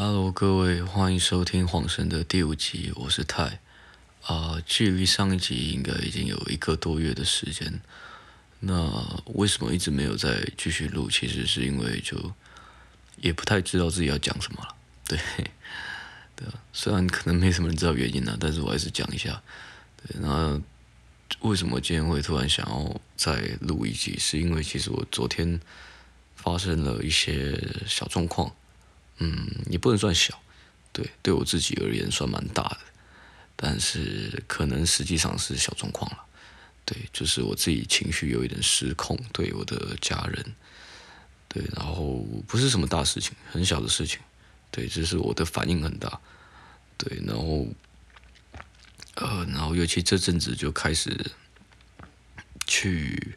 Hello，各位，欢迎收听《晃神》的第五集，我是泰。啊、距离上一集应该已经有一个多月的时间。那为什么一直没有再继续录？其实是因为就也不太知道自己要讲什么了。对，对，虽然可能没什么人知道原因呢，但是我还是讲一下。对，那为什么今天会突然想要再录一集？是因为其实我昨天发生了一些小状况。嗯，也不能算小，对，对我自己而言算蛮大的，但是可能实际上是小状况了，对，就是我自己情绪有一点失控，对我的家人，对，然后不是什么大事情，很小的事情，对，就是我的反应很大，对，然后，呃，然后尤其这阵子就开始去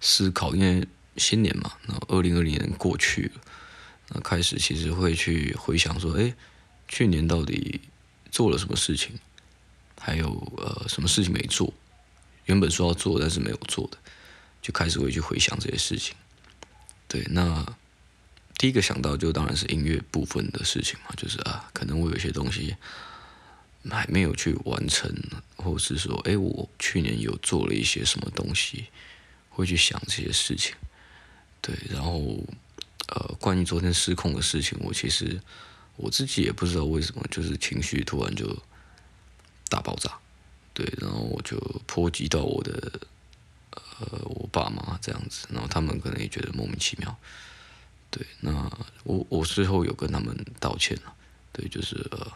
思考，因为新年嘛，然后二零二零年过去了。那开始其实会去回想说，哎，去年到底做了什么事情，还有呃什么事情没做，原本说要做但是没有做的，就开始会去回想这些事情。对，那第一个想到就当然是音乐部分的事情嘛，就是啊，可能我有些东西还没有去完成，或是说，哎，我去年有做了一些什么东西，会去想这些事情。对，然后。呃，关于昨天失控的事情，我其实我自己也不知道为什么，就是情绪突然就大爆炸，对，然后我就波及到我的呃我爸妈这样子，然后他们可能也觉得莫名其妙，对，那我我最后有跟他们道歉了，对，就是呃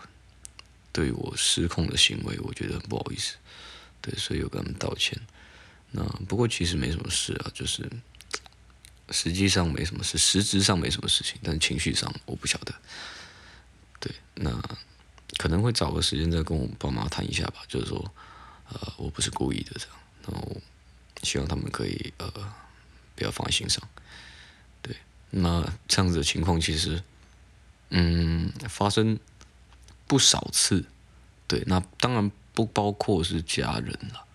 对我失控的行为，我觉得很不好意思，对，所以有跟他们道歉，那不过其实没什么事啊，就是。实际上没什么事，实质上没什么事情，但情绪上我不晓得。对，那可能会找个时间再跟我爸妈谈一下吧，就是说，呃，我不是故意的这样，然后希望他们可以呃不要放在心上。对，那这样子的情况其实，嗯，发生不少次。对，那当然不包括是家人了。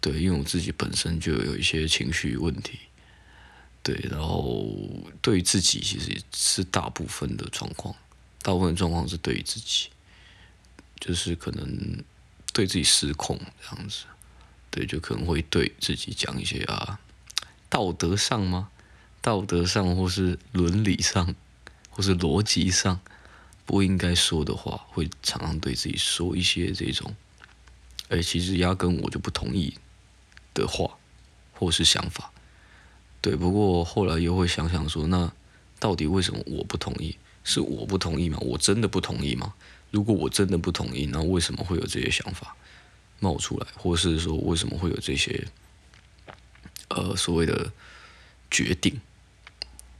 对，因为我自己本身就有一些情绪问题。对，然后对于自己其实是大部分的状况，大部分的状况是对于自己，就是可能对自己失控这样子，对，就可能会对自己讲一些啊，道德上吗？道德上或是伦理上，或是逻辑上不应该说的话，会常常对自己说一些这种，哎，其实压根我就不同意的话，或是想法。对，不过后来又会想想说，那到底为什么我不同意？是我不同意吗？我真的不同意吗？如果我真的不同意，那为什么会有这些想法冒出来？或是说，为什么会有这些呃所谓的决定？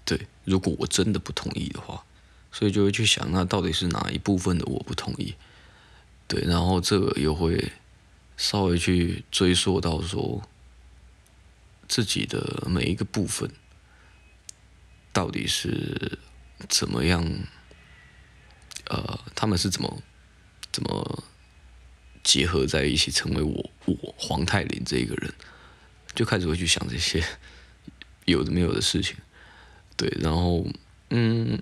对，如果我真的不同意的话，所以就会去想，那到底是哪一部分的我不同意？对，然后这个又会稍微去追溯到说。自己的每一个部分到底是怎么样？呃，他们是怎么怎么结合在一起，成为我我黄泰林这一个人？就开始会去想这些 有的没有的事情。对，然后嗯，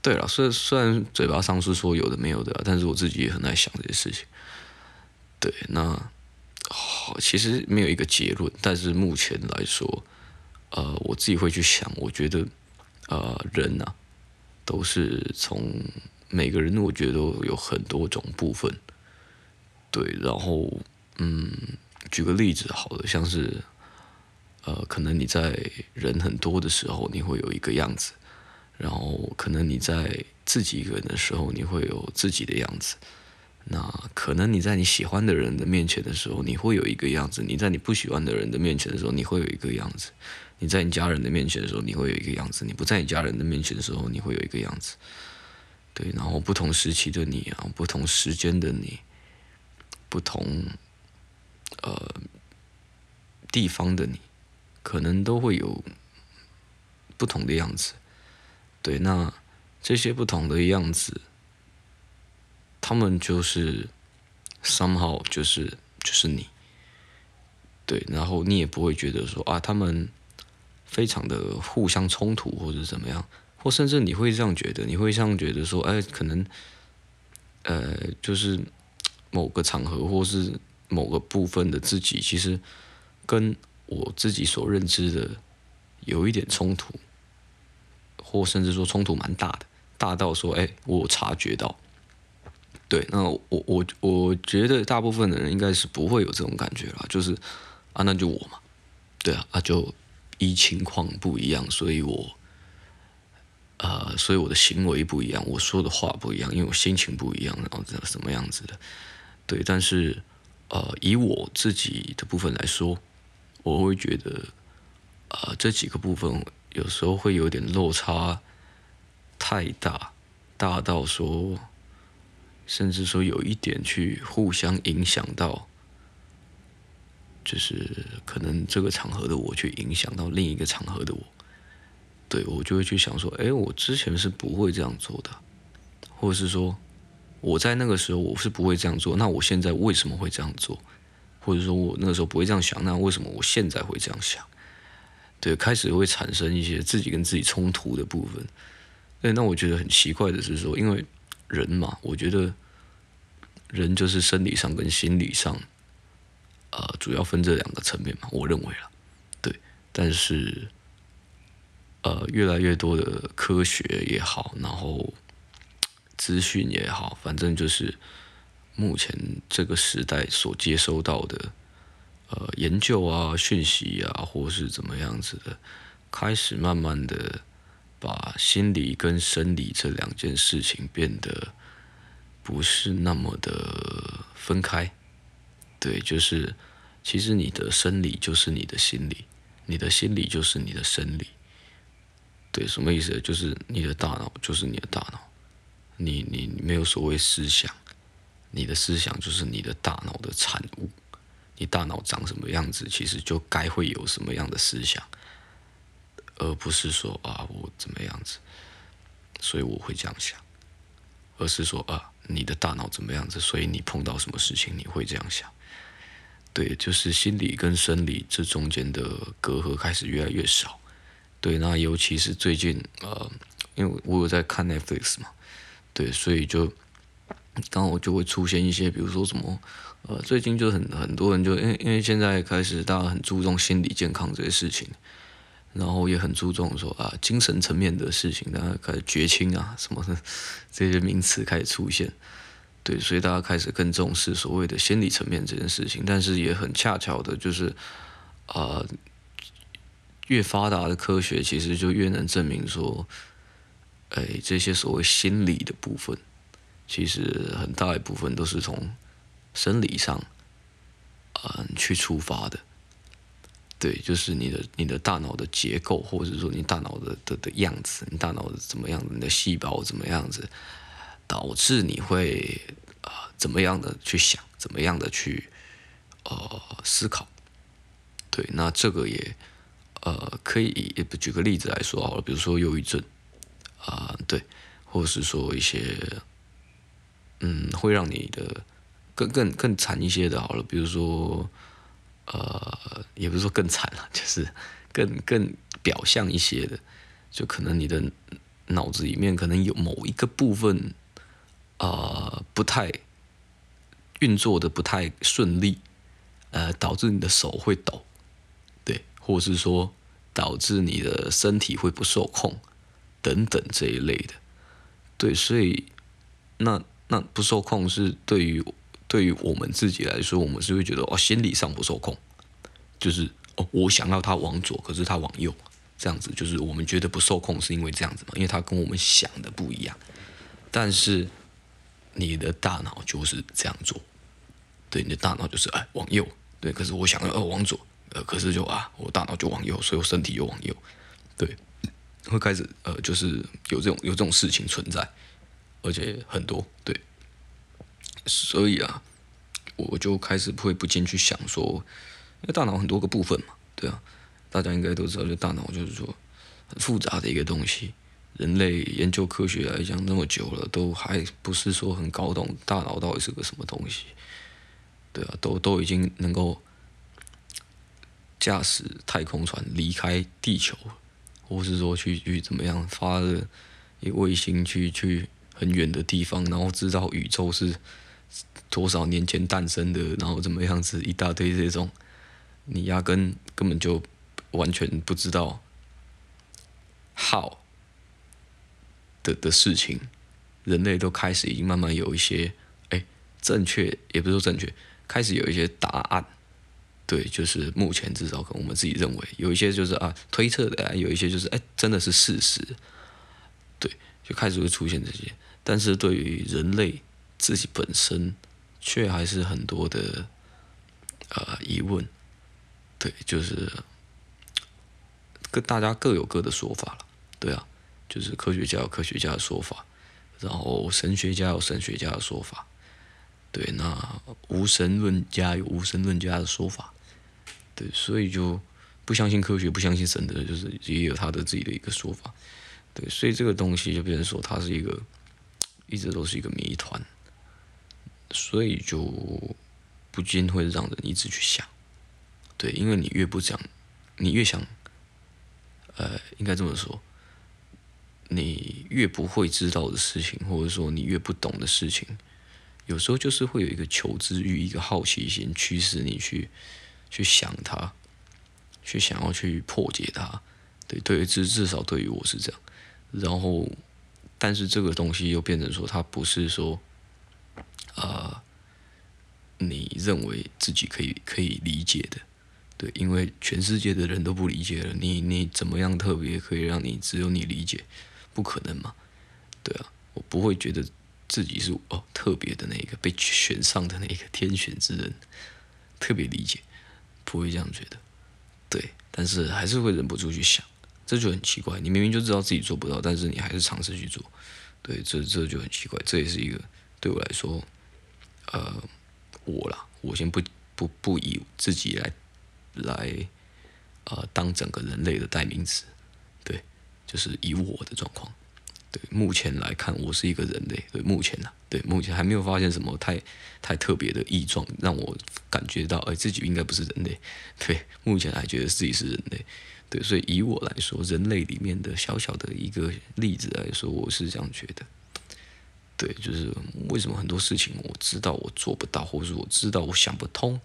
对了，虽然虽然嘴巴上是说有的没有的，但是我自己也很爱想这些事情。对，那。好，其实没有一个结论，但是目前来说，呃，我自己会去想，我觉得，呃，人呐、都是从每个人，我觉得都有很多种部分，对，然后，嗯，举个例子，好了，像是，呃，可能你在人很多的时候，你会有一个样子，然后可能你在自己一个人的时候，你会有自己的样子。那可能你在你喜欢的人的面前的时候，你会有一个样子；你在你不喜欢的人的面前的时候，你会有一个样子；你在你家人的面前的时候，你会有一个样子；你不在你家人的面前的时候，你会有一个样子。对，然后不同时期的你啊，不同时间的你，不同呃地方的你，可能都会有不同的样子。对，那这些不同的样子。他们就是 somehow 就是就是你，对，然后你也不会觉得说啊，他们非常的互相冲突或者怎么样，或甚至你会这样觉得，你会这样觉得说，哎，可能，呃，就是某个场合或是某个部分的自己，其实跟我自己所认知的有一点冲突，或甚至说冲突蛮大的，大到说，哎，我察觉到。对，那我我我觉得大部分的人应该是不会有这种感觉啦，就是啊，那就我嘛，对啊，啊就一情况不一样，所以我，呃，所以我的行为不一样，我说的话不一样，因为我心情不一样，然后这什么样子的，对，但是呃，以我自己的部分来说，我会觉得，呃，这几个部分有时候会有点落差太大，大到说。甚至说有一点去互相影响到，就是可能这个场合的我去影响到另一个场合的我，对，我就会去想说，哎，我之前是不会这样做的，或者是说我在那个时候我是不会这样做，那我现在为什么会这样做？或者说我那个时候不会这样想，那为什么我现在会这样想？对，开始会产生一些自己跟自己冲突的部分。对，那我觉得很奇怪的是说，因为。人嘛，我觉得人就是生理上跟心理上，呃，主要分这两个层面嘛。我认为啦，对。但是，呃，越来越多的科学也好，然后资讯也好，反正就是目前这个时代所接收到的，呃，研究啊、讯息啊，或是怎么样子的，开始慢慢的。把心理跟生理这两件事情变得不是那么的分开，对，就是其实你的生理就是你的心理，你的心理就是你的生理，对，什么意思？就是你的大脑就是你的大脑，你你没有所谓思想，你的思想就是你的大脑的产物，你大脑长什么样子，其实就该会有什么样的思想。而不是说啊，我怎么样子，所以我会这样想，而是说啊，你的大脑怎么样子，所以你碰到什么事情你会这样想。对，就是心理跟生理这中间的隔阂开始越来越少。对，那尤其是最近呃，因为我有在看 Netflix 嘛，对，所以就刚好就会出现一些，比如说什么呃，最近就很很多人就因为因为现在开始大家很注重心理健康这些事情。然后也很注重说啊，精神层面的事情，大家开始觉青啊，什么的 这些名词开始出现，对，所以大家开始更重视所谓的心理层面这件事情。但是也很恰巧的，就是、呃，越发达的科学其实就越能证明说，哎，这些所谓心理的部分，其实很大一部分都是从生理上嗯、去出发的。对，就是你的你的大脑的结构，或者说你大脑的的的样子，你大脑怎么样，你的细胞怎么样子，导致你会啊、怎么样的去想，怎么样的去呃思考。对，那这个也呃可以也举个例子来说好了，比如说忧郁症啊、对，或者是说一些嗯会让你的更更更惨一些的，好了，比如说。呃，也不是说更惨了，就是更更表象一些的，就可能你的脑子里面可能有某一个部分，呃，不太运作的不太顺利，呃，导致你的手会抖，对，或者是说导致你的身体会不受控，等等这一类的，对，所以那那不受控是对于。对于我们自己来说，我们是会觉得哦，心理上不受控，就是哦，我想要他往左，可是他往右，这样子就是我们觉得不受控，是因为这样子嘛？因为他跟我们想的不一样。但是你的大脑就是这样做，对，你的大脑就是哎往右，对，可是我想要呃往左，呃，可是就啊，我大脑就往右，所以我身体又往右，对，会开始呃，就是有这种有这种事情存在，而且很多，对。所以啊，我就开始会不禁去想说，因为大脑很多个部分嘛，对啊，大家应该都知道，就大脑就是说很复杂的一个东西。人类研究科学来讲那么久了，都还不是说很搞懂大脑到底是个什么东西，对啊，都都已经能够驾驶太空船离开地球，或是说去去怎么样发了一卫星去去很远的地方，然后知道宇宙是多少年前诞生的，然后怎么样子一大堆这种，你压根根本就完全不知道 how 的的事情，人类都开始已经慢慢有一些哎正确，也不是说正确，开始有一些答案。对，就是目前至少可能我们自己认为有一些就是啊推测的，有一些就是哎真的是事实，对，就开始会出现这些。但是对于人类自己本身，却还是很多的呃疑问。对，就是各大家各有各的说法了。对啊，就是科学家有科学家的说法，然后神学家有神学家的说法。对，那无神论家有无神论家的说法。对，所以就不相信科学、不相信神的，就是也有他的自己的一个说法。对，所以这个东西就变成说，它是一个一直都是一个谜团，所以就不禁会让人一直去想。对，因为你越不讲，你越想，呃，应该这么说，你越不会知道的事情，或者说你越不懂的事情，有时候就是会有一个求知欲、一个好奇心驱使你去。去想它，去想要去破解它，对对，至至少对于我是这样。然后，但是这个东西又变成说，它不是说，啊、你认为自己可以可以理解的，对，因为全世界的人都不理解了，你你怎么样特别可以让你只有你理解？不可能嘛，对啊，我不会觉得自己是哦特别的那一个被选上的那一个 天选之人，特别理解。不会这样觉得，对，但是还是会忍不住去想，这就很奇怪。你明明就知道自己做不到，但是你还是尝试去做，对，这这就很奇怪。这也是一个对我来说，呃，我啦，我先不不不以自己来来，呃，当整个人类的代名词，对，就是以我的状况。对，目前来看，我是一个人类。对，目前呢、对，目前还没有发现什么太太特别的异状，让我感觉到，哎，自己应该不是人类。对，目前还觉得自己是人类。对，所以以我来说，人类里面的小小的一个例子来说，我是这样觉得。对，就是为什么很多事情我知道我做不到，或者我知道我想不通，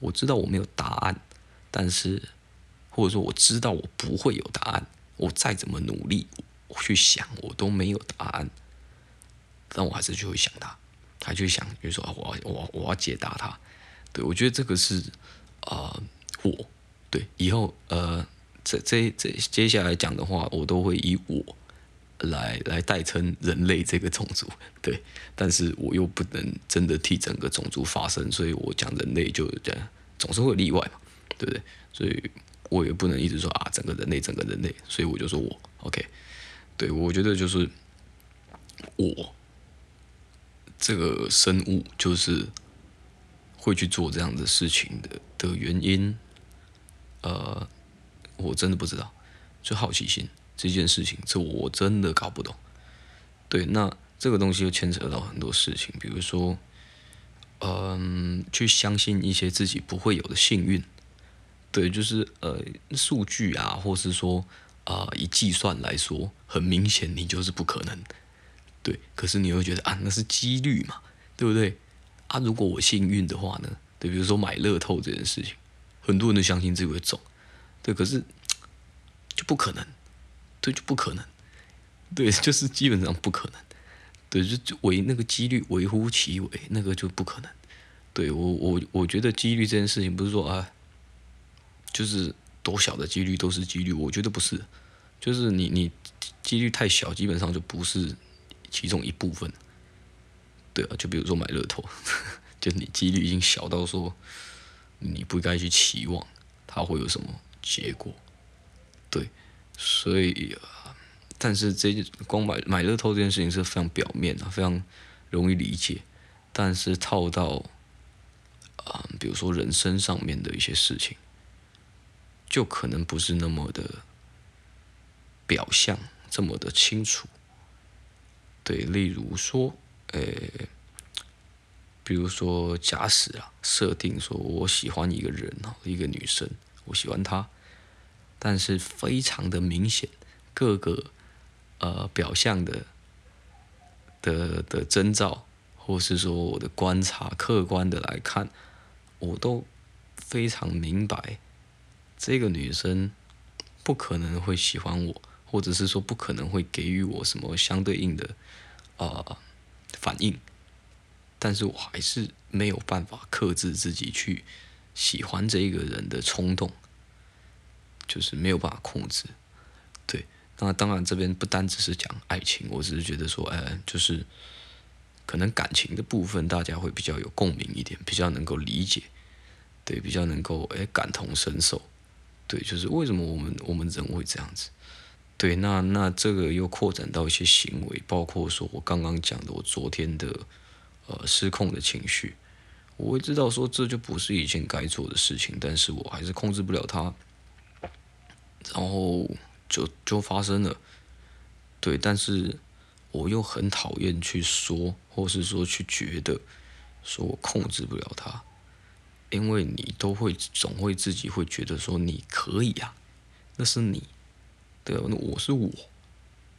我知道我没有答案，但是或者说我知道我不会有答案，我再怎么努力。去想，我都没有答案，但我还是就会想他，他就想，比如说我要我我要解答他，对，我觉得这个是啊、呃，我对以后呃这这这接下来讲的话，我都会以我来来代称人类这个种族，对，但是我又不能真的替整个种族发声，所以我讲人类就这样，总是会有例外嘛，对不对？所以我也不能一直说啊，整个人类，整个人类，所以我就说我 OK。对，我觉得就是我这个生物就是会去做这样的事情的的原因，呃，我真的不知道，就好奇心这件事情，这我真的搞不懂。对，那这个东西又牵扯到很多事情，比如说，嗯、去相信一些自己不会有的幸运，对，就是呃，数据啊，或是说。啊、以计算来说，很明显你就是不可能，对。可是你会觉得啊，那是几率嘛，对不对？啊，如果我幸运的话呢？对，比如说买乐透这件事情，很多人都相信自己会中，对。可是就不可能，对，就不可能，对，就是基本上不可能，对，就就为那个几率微乎其微，那个就不可能。对我我我觉得几率这件事情不是说啊，就是。多小的几率都是几率，我觉得不是，就是你你几率太小，基本上就不是其中一部分。对啊，就比如说买乐透，就你几率已经小到说你不该去期望它会有什么结果。对，所以啊，但是这光买买乐透这件事情是非常表面的，非常容易理解，但是套到啊，比如说人生上面的一些事情。就可能不是那么的表象这么的清楚，对，例如说，呃，比如说假使啊，设定说我喜欢一个人啊，一个女生，我喜欢她，但是非常的明显，各个呃表象的的的征兆，或是说我的观察，客观的来看，我都非常明白，这个女生不可能会喜欢我，或者是说不可能会给予我什么相对应的、呃、反应，但是我还是没有办法克制自己去喜欢这个人的冲动。就是没有办法控制，对。那当然，这边不单只是讲爱情，我只是觉得说，哎，就是可能感情的部分，大家会比较有共鸣一点，比较能够理解，对，比较能够哎感同身受，对，就是为什么我们我们人会这样子，对。那那这个又扩展到一些行为，包括说我刚刚讲的，我昨天的呃失控的情绪，我会知道说这就不是一件该做的事情，但是我还是控制不了它。然后就就发生了，对，但是我又很讨厌去说，或是说去觉得，说我控制不了他，因为你都会总会自己会觉得说你可以啊，那是你，对，那我是我，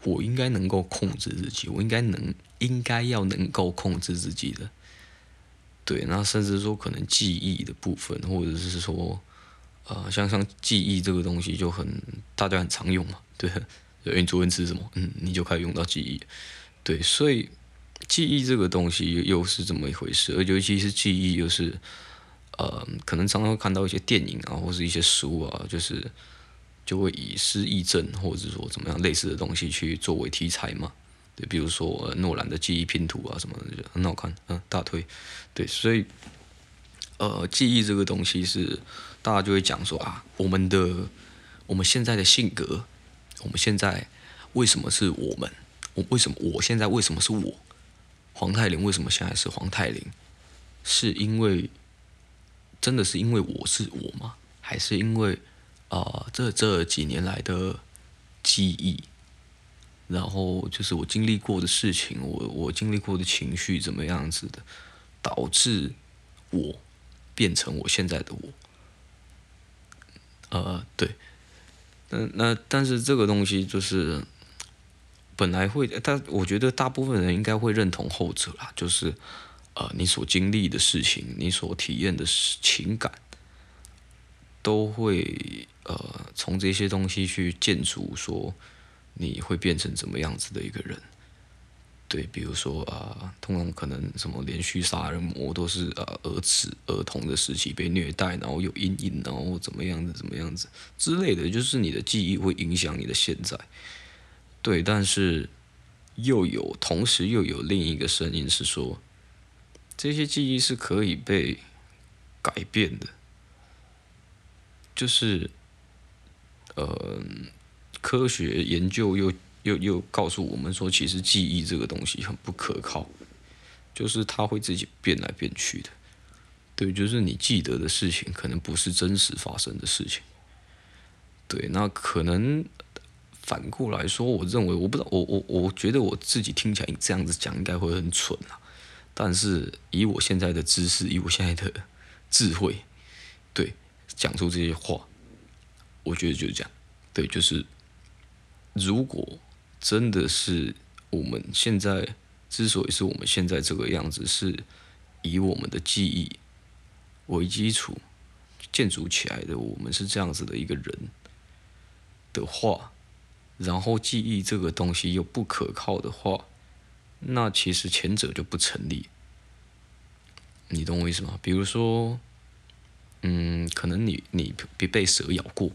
我应该能够控制自己，我应该能应该要能够控制自己的，对，那甚至说可能记忆的部分，或者是说。呃，像像记忆这个东西就很大家很常用嘛，对，因为你昨天吃什么，嗯，你就开始用到记忆，对，所以记忆这个东西又是这么一回事，而尤其是记忆又是，呃，可能常常会看到一些电影啊，或是一些书啊，就是就会以失忆症或者说怎么样类似的东西去作为题材嘛，对，比如说诺兰的记忆拼图啊什么的，很好看，嗯，大推，对，所以呃，记忆这个东西是。大家就会讲说啊，我们的我们现在的性格，我们现在为什么是我们？我为什么我现在为什么是我？黄泰林为什么现在是黄泰林？是因为真的是因为我是我吗？还是因为啊、这这几年来的记忆，然后就是我经历过的事情，我我经历过的情绪怎么样子的，导致我变成我现在的我？呃，对，那那但是这个东西就是本来会，但我觉得大部分人应该会认同后者啦，就是呃，你所经历的事情，你所体验的情感，都会呃从这些东西去建筑说你会变成怎么样子的一个人。对，比如说啊、通常可能什么连续杀人魔都是啊、呃，儿子儿童的时期被虐待，然后有阴影，然后怎么样子怎么样子之类的，就是你的记忆会影响你的现在。对，但是又有同时又有另一个声音是说，这些记忆是可以被改变的，就是呃，科学研究又。又又告诉我们说，其实记忆这个东西很不可靠，就是它会自己变来变去的。对，就是你记得的事情，可能不是真实发生的事情。对，那可能反过来说，我认为，我不知道，我我我觉得我自己听起来这样子讲应该会很蠢啊。但是以我现在的知识，以我现在的智慧，对，讲出这些话，我觉得就是这样。对，就是如果。真的是我们现在之所以是我们现在这个样子，是以我们的记忆为基础建筑起来的。我们是这样子的一个人的话，然后记忆这个东西又不可靠的话，那其实前者就不成立。你懂我意思吗？比如说，嗯，可能你你别被蛇咬过，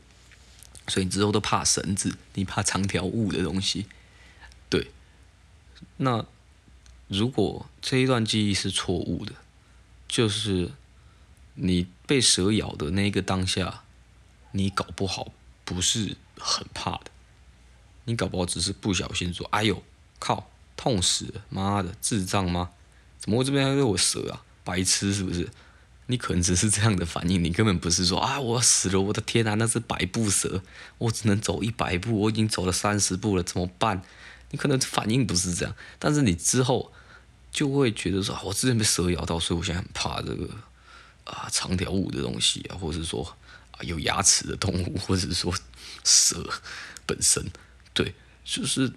所以你之后都怕绳子，你怕长条物的东西。那如果这一段记忆是错误的，就是你被蛇咬的那个当下，你搞不好不是很怕的，你搞不好只是不小心说：“哎呦，靠，痛死了，妈的，智障吗？怎么会这边还有蛇啊？白痴是不是？”你可能只是这样的反应，你根本不是说：“啊，我死了，我的天啊，那是百步蛇，我只能走一百步，我已经走了三十步了，怎么办？”你可能反应不是这样，但是你之后就会觉得说，我之前被蛇咬到，所以我现在很怕这个啊长条物的东西啊，或者是说啊有牙齿的动物，或者是说蛇本身，对，就是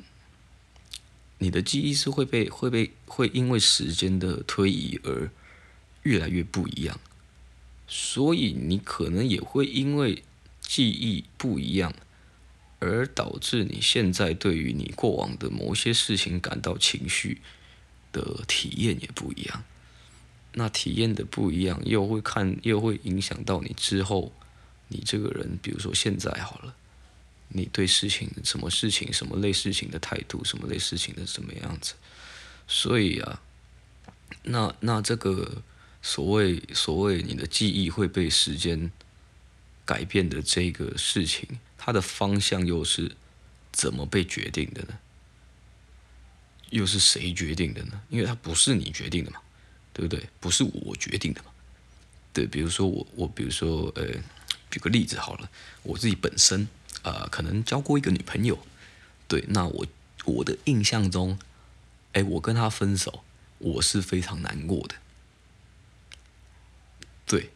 你的记忆是会被会被会因为时间的推移而越来越不一样，所以你可能也会因为记忆不一样，而导致你现在对于你过往的某些事情感到情绪的体验也不一样。那体验的不一样，又会看，又会影响到你之后，你这个人，比如说现在好了，你对事情、什么事情、什么类事情的态度，什么类事情的什么样子。所以啊，那那这个所谓所谓你的记忆会被时间改变的这个事情，它的方向又是怎么被决定的呢？又是谁决定的呢？因为它不是你决定的嘛。对不对？不是我决定的嘛？对，比如说我，我比如说，呃，举个例子好了，我自己本身啊、可能交过一个女朋友，对，那我我的印象中，哎，我跟她分手，我是非常难过的，对，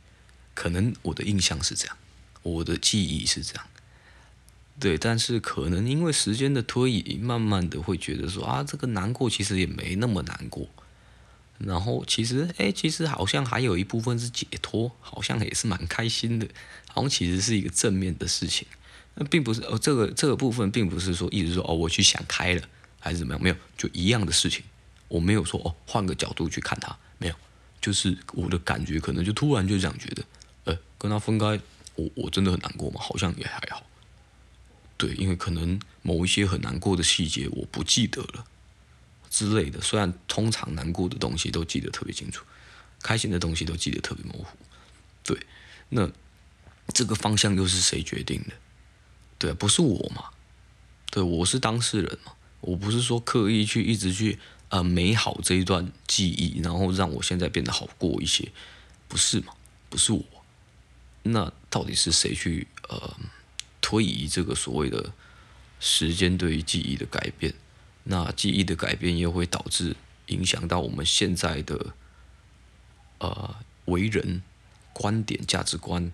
可能我的印象是这样，我的记忆是这样，对，但是可能因为时间的推移，慢慢的会觉得说啊，这个难过其实也没那么难过。然后其实，哎，其实好像还有一部分是解脱，好像也是蛮开心的，好像其实是一个正面的事情。那并不是哦，这个这个部分并不是说一直说哦，我去想开了还是怎么样，没有，就一样的事情。我没有说哦，换个角度去看它，没有，就是我的感觉可能就突然就这样觉得，呃，跟他分开，我我真的很难过吗？好像也还好。对，因为可能某一些很难过的细节我不记得了。之类的，虽然通常难过的东西都记得特别清楚，开心的东西都记得特别模糊。对，那这个方向又是谁决定的？对，不是我嘛？对，我是当事人嘛？我不是说刻意去一直去呃美好这一段记忆，然后让我现在变得好过一些，不是嘛？不是我。那到底是谁去呃推移这个所谓的时间对于记忆的改变？那记忆的改变又会导致影响到我们现在的呃为人观点、价值观，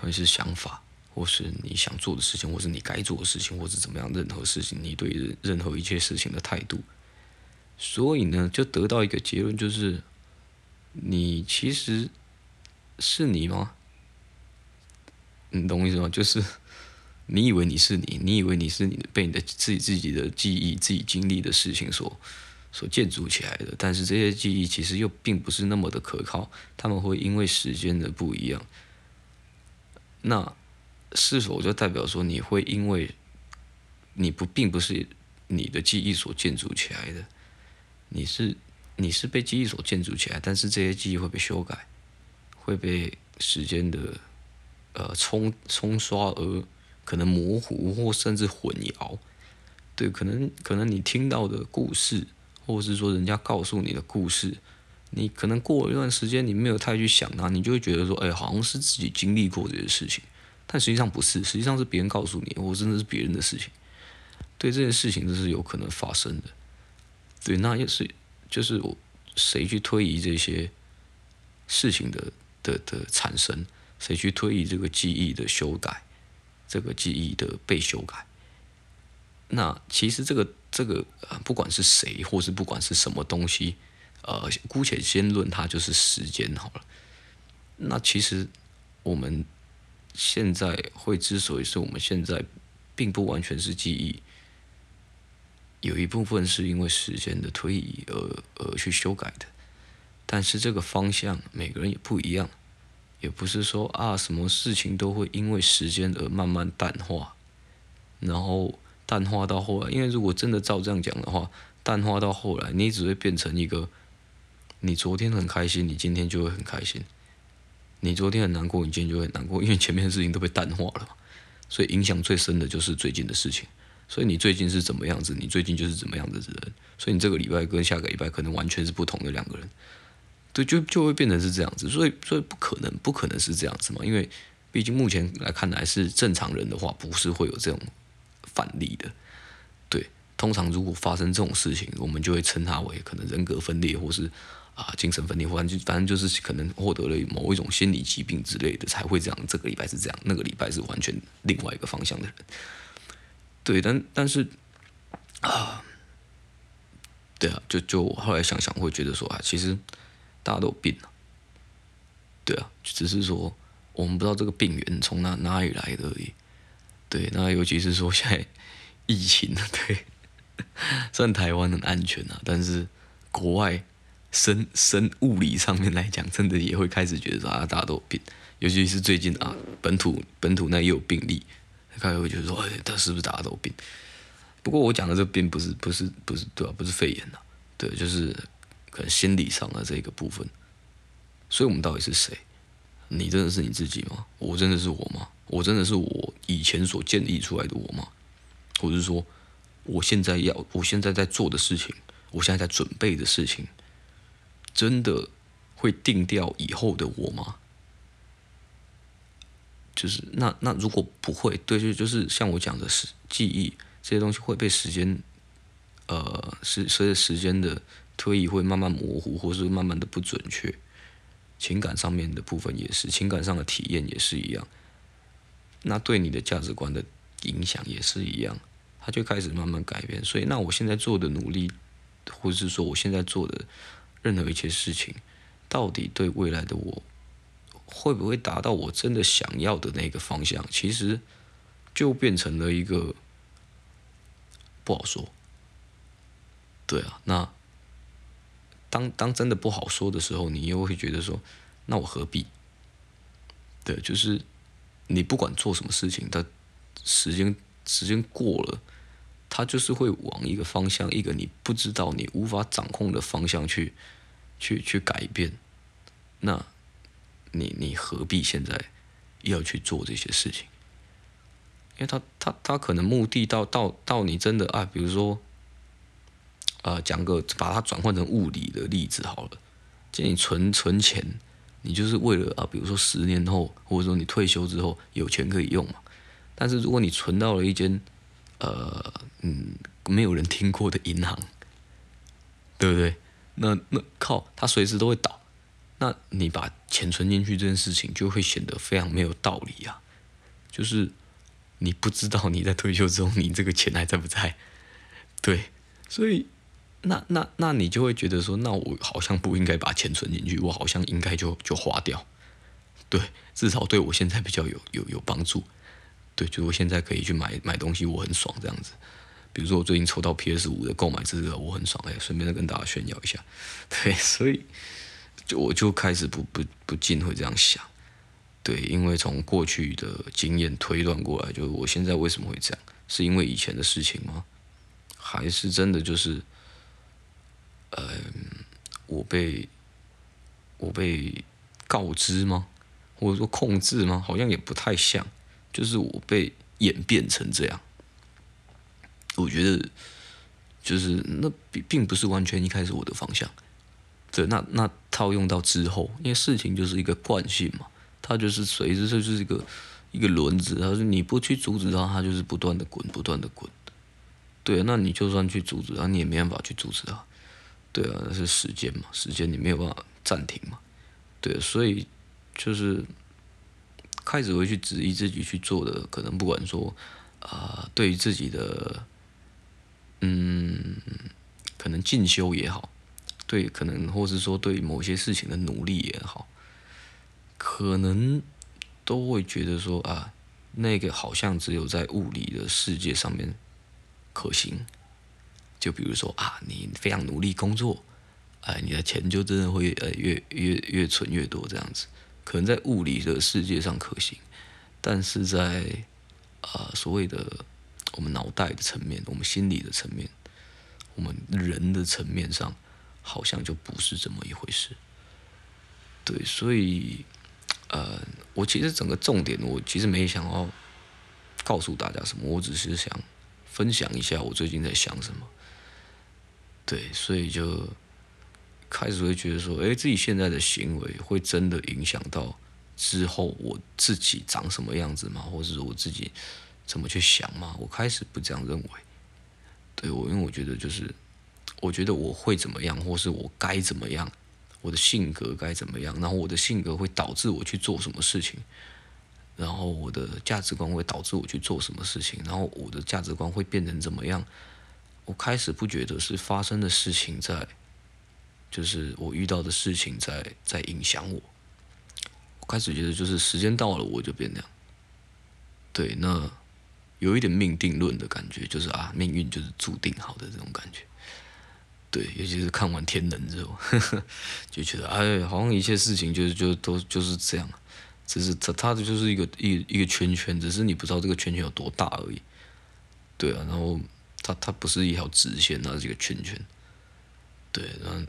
或是想法，或是你想做的事情，或是你该做的事情，或是怎么样，任何事情，你对任何一切事情的态度。所以呢，就得到一个结论，就是你其实是你吗？你懂我意思吗？就是。你以为你是你，你以为你是你被你的自己自己的记忆、自己经历的事情所所建筑起来的，但是这些记忆其实又并不是那么的可靠，他们会因为时间的不一样，那是否就代表说你会因为你不并不是你的记忆所建筑起来的，你是你是被记忆所建筑起来，但是这些记忆会被修改，会被时间的呃冲冲刷而。可能模糊或甚至混淆，对，可能可能你听到的故事，或者是说人家告诉你的故事，你可能过了一段时间，你没有太去想它，你就会觉得说，哎，好像是自己经历过这些事情，但实际上不是，实际上是别人告诉你，或真的是别人的事情，对，这件事情这是有可能发生的，对，那也是就是我谁去推移这些事情的的的产生，谁去推移这个记忆的修改。这个记忆的被修改，那其实这个这个呃，不管是谁，或是不管是什么东西，呃，姑且先论它就是时间好了。那其实我们现在会之所以是我们现在，并不完全是记忆，有一部分是因为时间的推移而而去修改的，但是这个方向每个人也不一样。也不是说啊，什么事情都会因为时间而慢慢淡化，然后淡化到后来，因为如果真的照这样讲的话，淡化到后来，你只会变成一个，你昨天很开心，你今天就会很开心；你昨天很难过，你今天就会难过，因为前面的事情都被淡化了嘛。所以影响最深的就是最近的事情。所以你最近是怎么样子，你最近就是怎么样子的人。所以你这个礼拜跟下个礼拜可能完全是不同的两个人。对，就就会变成是这样子，所以所以不可能，不可能是这样子嘛，因为毕竟目前来看来是正常人的话，不是会有这种反例的。对，通常如果发生这种事情，我们就会称它为可能人格分裂，或是啊精神分裂，或者就反正就是可能获得了某一种心理疾病之类的才会这样。这个礼拜是这样，那个礼拜是完全另外一个方向的人。对，但但是啊，对啊，就就后来想想会觉得说啊，其实大家都有病啊。对啊，只是说我们不知道这个病源从哪哪里来的而已。对，那尤其是说现在疫情，对，虽然台湾很安全啊，但是国外生生物理上面来讲，真的也会开始觉得说啊，大家都有病，尤其是最近啊，本土本土那也有病例。开始会觉得说，哎，他是不是大家都有病？不过我讲的这个病不是不是不是对啊？不是肺炎呐，对，就是可能心理上的这个部分。所以，我们到底是谁？你真的是你自己吗？我真的是我吗？我真的是我以前所建立出来的我吗？或者是说，我现在要，我现在在做的事情，我现在在准备的事情，真的会定掉以后的我吗？就是那那如果不会，对，就就是像我讲的是记忆这些东西会被时间，呃，是随着时间的推移会慢慢模糊，或是慢慢的不准确。情感上面的部分也是，情感上的体验也是一样。那对你的价值观的影响也是一样，它就开始慢慢改变。所以，那我现在做的努力，或是说我现在做的任何一切事情，到底对未来的我？会不会达到我真的想要的那个方向？其实就变成了一个不好说。对啊，那当当真的不好说的时候，你又会觉得说，那我何必？对，就是你不管做什么事情，它时间时间过了，它就是会往一个方向，一个你不知道、你无法掌控的方向去去去改变。那。你你何必现在要去做这些事情？因为他他他可能目的到到到你真的啊，比如说，呃，讲个把它转换成物理的例子好了，建议你存存钱，你就是为了啊，比如说十年后或者说你退休之后有钱可以用嘛。但是如果你存到了一间呃嗯没有人听过的银行，对不对？那那靠，它随时都会倒。那你把钱存进去这件事情就会显得非常没有道理啊！就是你不知道你在退休之后你这个钱还在不在？对，所以那那那你就会觉得说，那我好像不应该把钱存进去，我好像应该就就花掉。对，至少对我现在比较有有有帮助。对，就我现在可以去买买东西，我很爽这样子。比如说我最近抽到 PS 五的购买资格，我很爽哎，顺便再跟大家炫耀一下。对，所以。就我就开始不不不禁会这样想，对，因为从过去的经验推断过来，就是我现在为什么会这样，是因为以前的事情吗？还是真的就是，呃，我被我被告知吗？或者说控制吗？好像也不太像，就是我被演变成这样。我觉得就是那并并不是完全一开始我的方向。对，那那套用到之后，因为事情就是一个惯性嘛，它就是随着这就是一个一个轮子，它是你不去阻止它，它就是不断的滚，不断的滚。对，那你就算去阻止它，你也没办法去阻止它。对啊，那是时间嘛，时间你没有办法暂停嘛。对，所以就是开始会去质疑自己去做的，可能不管说啊、对于自己的嗯，可能进修也好。对，可能或是说对某些事情的努力也好，可能都会觉得说啊，那个好像只有在物理的世界上面可行。就比如说啊，你非常努力工作，哎，你的钱就真的会呃越越越存越多这样子。可能在物理的世界上可行，但是在啊所谓的我们脑袋的层面、我们心理的层面、我们人的层面上。好像就不是这么一回事，对，所以，呃，我其实整个重点，我其实没想要告诉大家什么，我只是想分享一下我最近在想什么，对，所以就开始会觉得说，哎，自己现在的行为会真的影响到之后我自己长什么样子吗？或者是我自己怎么去想吗？我开始不这样认为，对，我因为我觉得就是。我觉得我会怎么样，或是我该怎么样，我的性格该怎么样，然后我的性格会导致我去做什么事情，然后我的价值观会导致我去做什么事情，然后我的价值观会变成怎么样？我开始不觉得是发生的事情在，就是我遇到的事情在在影响我。我开始觉得就是时间到了我就变那样。对，那有一点命定论的感觉，就是啊，命运就是注定好的这种感觉。对，尤其是看完《天能》之后，呵呵，就觉得哎，好像一切事情就是就都就是这样，只是它它的就是一个一一个圈圈，只是你不知道这个圈圈有多大而已。对啊，然后它它不是一条直线，那是一个圈圈。对，然后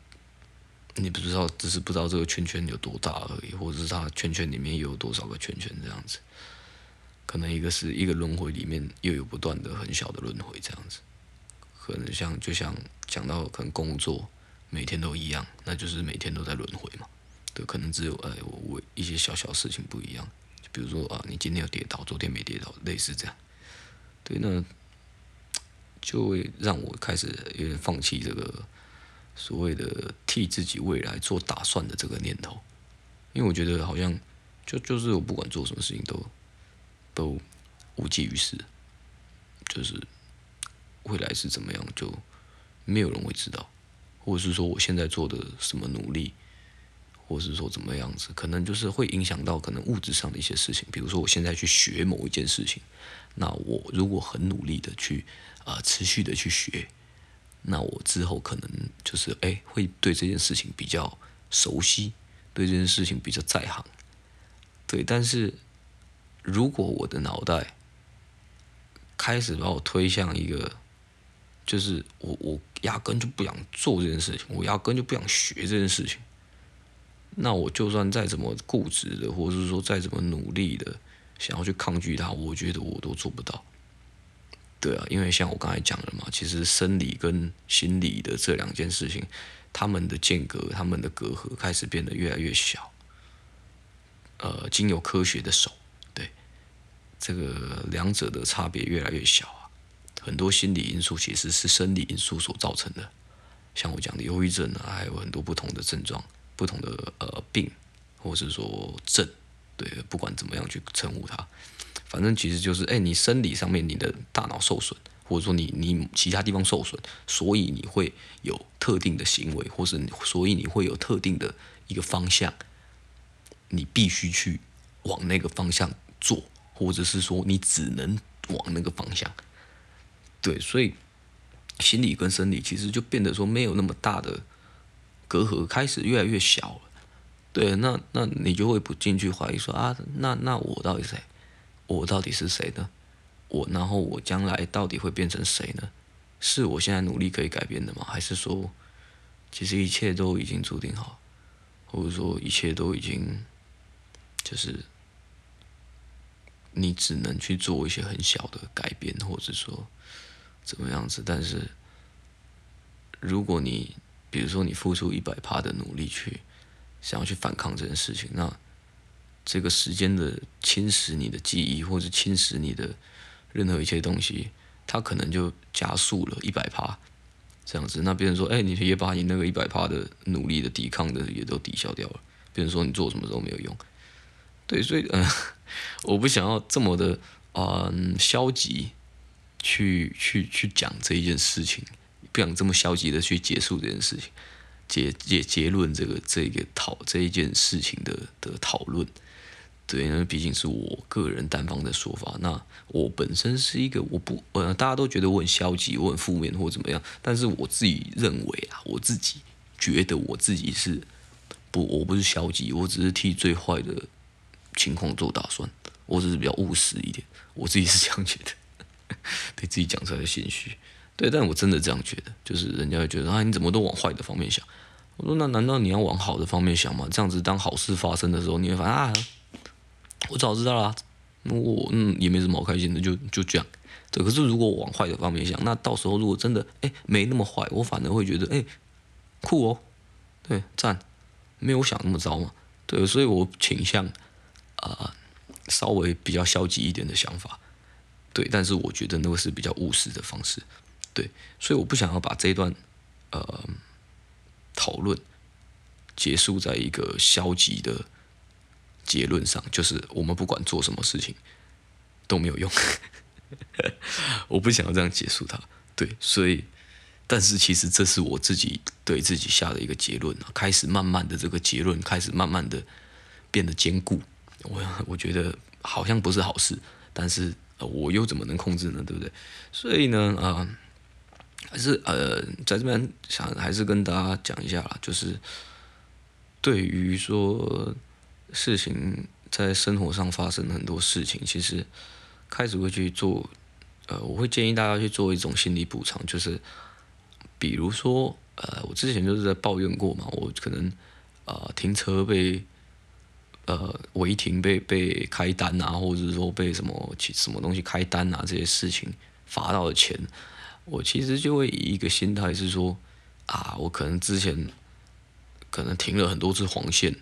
你不知道，只是不知道这个圈圈有多大而已，或者是它圈圈里面又有多少个圈圈这样子。可能一个是一个轮回里面又有不断的很小的轮回这样子。可能像就像讲到可能工作每天都一样，那就是每天都在轮回嘛。对，可能只有哎我我一些小小事情不一样，就比如说啊，你今天有跌倒，昨天没跌倒，类似这样。对，那就会让我开始有点放弃这个所谓的替自己未来做打算的这个念头，因为我觉得好像就就是我不管做什么事情都都无济于事，就是。未来是怎么样，就没有人会知道，或者是说我现在做的什么努力，或是说怎么样子，可能就是会影响到可能物质上的一些事情。比如说我现在去学某一件事情，那我如果很努力的去啊、持续的去学，那我之后可能就是哎会对这件事情比较熟悉，对这件事情比较在行。对，但是如果我的脑袋开始把我推向一个。就是我，我压根就不想做这件事情，我压根就不想学这件事情。那我就算再怎么固执的，或者是说再怎么努力的想要去抗拒它，我觉得我都做不到。对啊，因为像我刚才讲的嘛，其实生理跟心理的这两件事情，他们的间隔、他们的隔阂开始变得越来越小。呃，经由科学的手，对，这个两者的差别越来越小啊。很多心理因素其实是生理因素所造成的，像我讲的忧郁症啊，还有很多不同的症状、不同的呃病，或者是说症，对，不管怎么样去称呼它，反正其实就是，哎，你生理上面你的大脑受损，或者说你你其他地方受损，所以你会有特定的行为，或是所以你会有特定的一个方向，你必须去往那个方向做，或者是说你只能往那个方向。对，所以心理跟生理其实就变得说没有那么大的隔阂，开始越来越小了。对，那那你就会不进去怀疑说啊，那那我到底谁？我到底是谁呢？我然后我将来到底会变成谁呢？是我现在努力可以改变的吗？还是说，其实一切都已经注定好，或者说一切都已经就是你只能去做一些很小的改变，或者说。怎么样子？但是，如果你比如说你付出一百趴的努力去想要去反抗这件事情，那这个时间的侵蚀你的记忆，或者侵蚀你的任何一切东西，它可能就加速了一百趴这样子。那别人说，哎，你也把你那个一百趴的努力的抵抗的也都抵消掉了。别人说你做什么都没有用。对，所以嗯、我不想要这么的嗯、消极。去去去讲这一件事情，不想这么消极的去结束这件事情，结结结论这个这个讨这一件事情的的讨论，对，因为毕竟是我个人单方的说法。那我本身是一个我不呃，大家都觉得我很消极，我很负面或怎么样，但是我自己认为啊，我自己觉得我自己是不，我不是消极，我只是替最坏的情况做打算，我只是比较务实一点，我自己是这样觉得。对自己讲出来的心虚，对，但我真的这样觉得，就是人家会觉得啊，你怎么都往坏的方面想？我说那难道你要往好的方面想吗？这样子当好事发生的时候，你会发啊，我早知道啦，我嗯也没什么好开心的，就就这样。对，可是如果我往坏的方面想，那到时候如果真的哎、没那么坏，我反而会觉得哎、酷哦，对，赞，没有我想那么糟嘛。对，所以我倾向啊、稍微比较消极一点的想法。对，但是我觉得那个是比较务实的方式，对，所以我不想要把这段呃讨论结束在一个消极的结论上，就是我们不管做什么事情都没有用。我不想要这样结束它，对，所以，但是其实这是我自己对自己下的一个结论啊，开始慢慢的这个结论开始慢慢的变得坚固，我 我觉得好像不是好事，但是我又怎么能控制呢？对不对？所以呢，啊、还是呃，在这边想还是跟大家讲一下啦，就是对于说事情在生活上发生很多事情，其实。开始会去做，呃，我会建议大家去做一种心理补偿，就是，比如说，呃，我之前就是在抱怨过嘛，我可能，呃，停车被，呃，违停被被开单啊，或者说被什么什么东西开单啊，这些事情罚到的钱，我其实就会以一个心态是说，啊，我可能之前可能停了很多次黄线，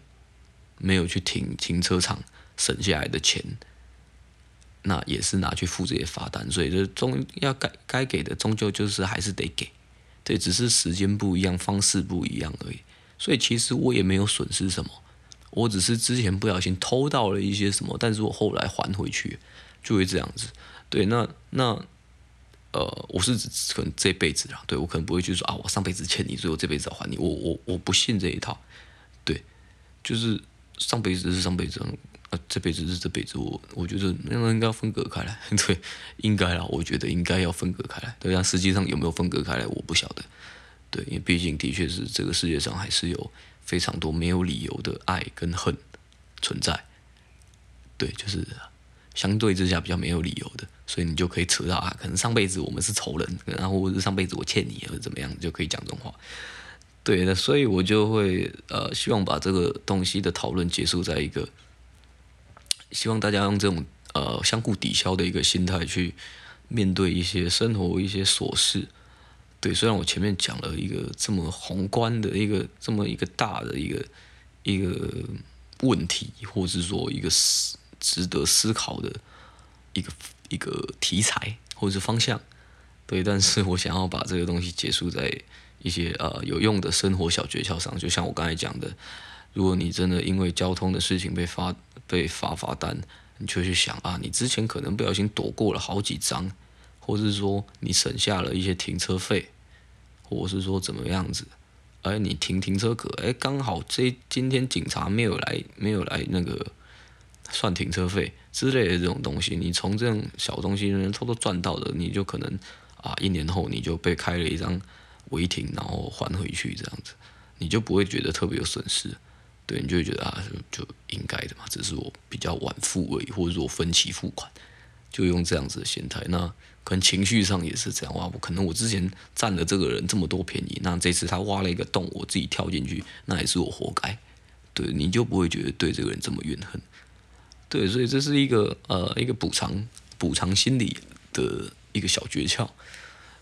没有去停停车场省下来的钱。那也是拿去付这些罚单，所以这终要该该给的终究就是还是得给，对，只是时间不一样，方式不一样而已。所以其实我也没有损失什么，我只是之前不小心偷到了一些什么，但是我后来还回去，就会这样子。对，那那呃，我是指可能这辈子啦，对，我可能不会去说啊，我上辈子欠你，所以我这辈子要还你，我我我不信这一套，对，就是上辈子是上辈子。这辈子是这辈子，我我觉得那应该要分隔开来，对，应该啦，我觉得应该要分隔开来，对，但实际上有没有分隔开来，我不晓得，对，因为毕竟的确是这个世界上还是有非常多没有理由的爱跟恨存在，对，就是相对之下比较没有理由的，所以你就可以扯到啊，可能上辈子我们是仇人，然后或者上辈子我欠你或者怎么样，就可以讲这种话，对，那所以我就会呃希望把这个东西的讨论结束在一个。希望大家用这种呃相互抵消的一个心态去面对一些生活一些琐事。对，虽然我前面讲了一个这么宏观的一个这么一个大的一个一个问题，或是说一个思值得思考的一个一个题材或者是方向，对，但是我想要把这个东西结束在一些呃有用的生活小诀窍上，就像我刚才讲的。如果你真的因为交通的事情被罚被罚罚单，你就去想啊，你之前可能不小心躲过了好几张，或是说你省下了一些停车费，或是说怎么样子，哎，你停停车格，哎，刚好这今天警察没有来，没有来那个算停车费之类的这种东西，你从这种小东西能偷偷赚到的，你就可能啊，一年后你就被开了一张违停，然后还回去这样子，你就不会觉得特别有损失。对，你就会觉得啊，就应该的嘛，只是我比较晚付而已，或者说分期付款，就用这样子的心态。那可能情绪上也是这样哇，我可能我之前占了这个人这么多便宜，那这次他挖了一个洞，我自己跳进去，那也是我活该。对，你就不会觉得对这个人这么怨恨。对，所以这是一个呃一个补偿补偿心理的一个小诀窍。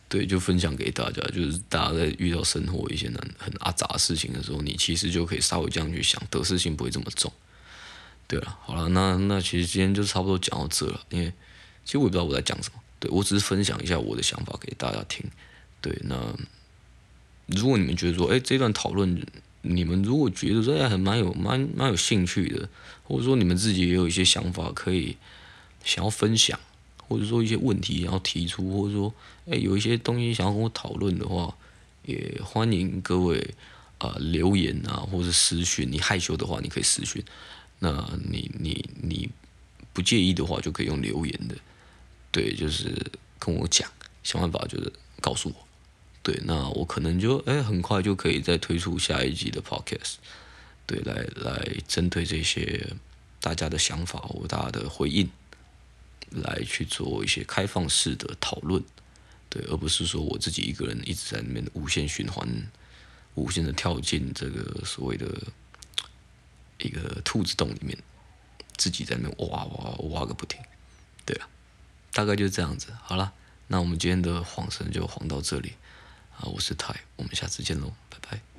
对，就分享给大家，就是大家在遇到生活一些难很阿杂的事情的时候，你其实就可以稍微这样去想，得失心不会这么重。对了，好了，那那其实今天就差不多讲到这了，因为其实我也不知道我在讲什么，对，我只是分享一下我的想法给大家听。对，那如果你们觉得说，哎，这段讨论你们如果觉得说哎很蛮有蛮蛮有兴趣的，或者说你们自己也有一些想法可以想要分享。或者说一些问题想要提出，或者说，哎，有一些东西想要跟我讨论的话，也欢迎各位啊、留言啊，或者私讯。你害羞的话，你可以私讯；那你你你不介意的话，就可以用留言的。对，就是跟我讲，想办法就是告诉我。对，那我可能就哎很快就可以再推出下一集的 podcast。对，来来针对这些大家的想法或大家的回应。来去做一些开放式的讨论，对，而不是说我自己一个人一直在那边无限循环、无限的跳进这个所谓的一个兔子洞里面，自己在那边挖挖挖个不停，对啊，大概就这样子。好了，那我们今天的晃神就晃到这里啊，我是泰，我们下次见喽，拜拜。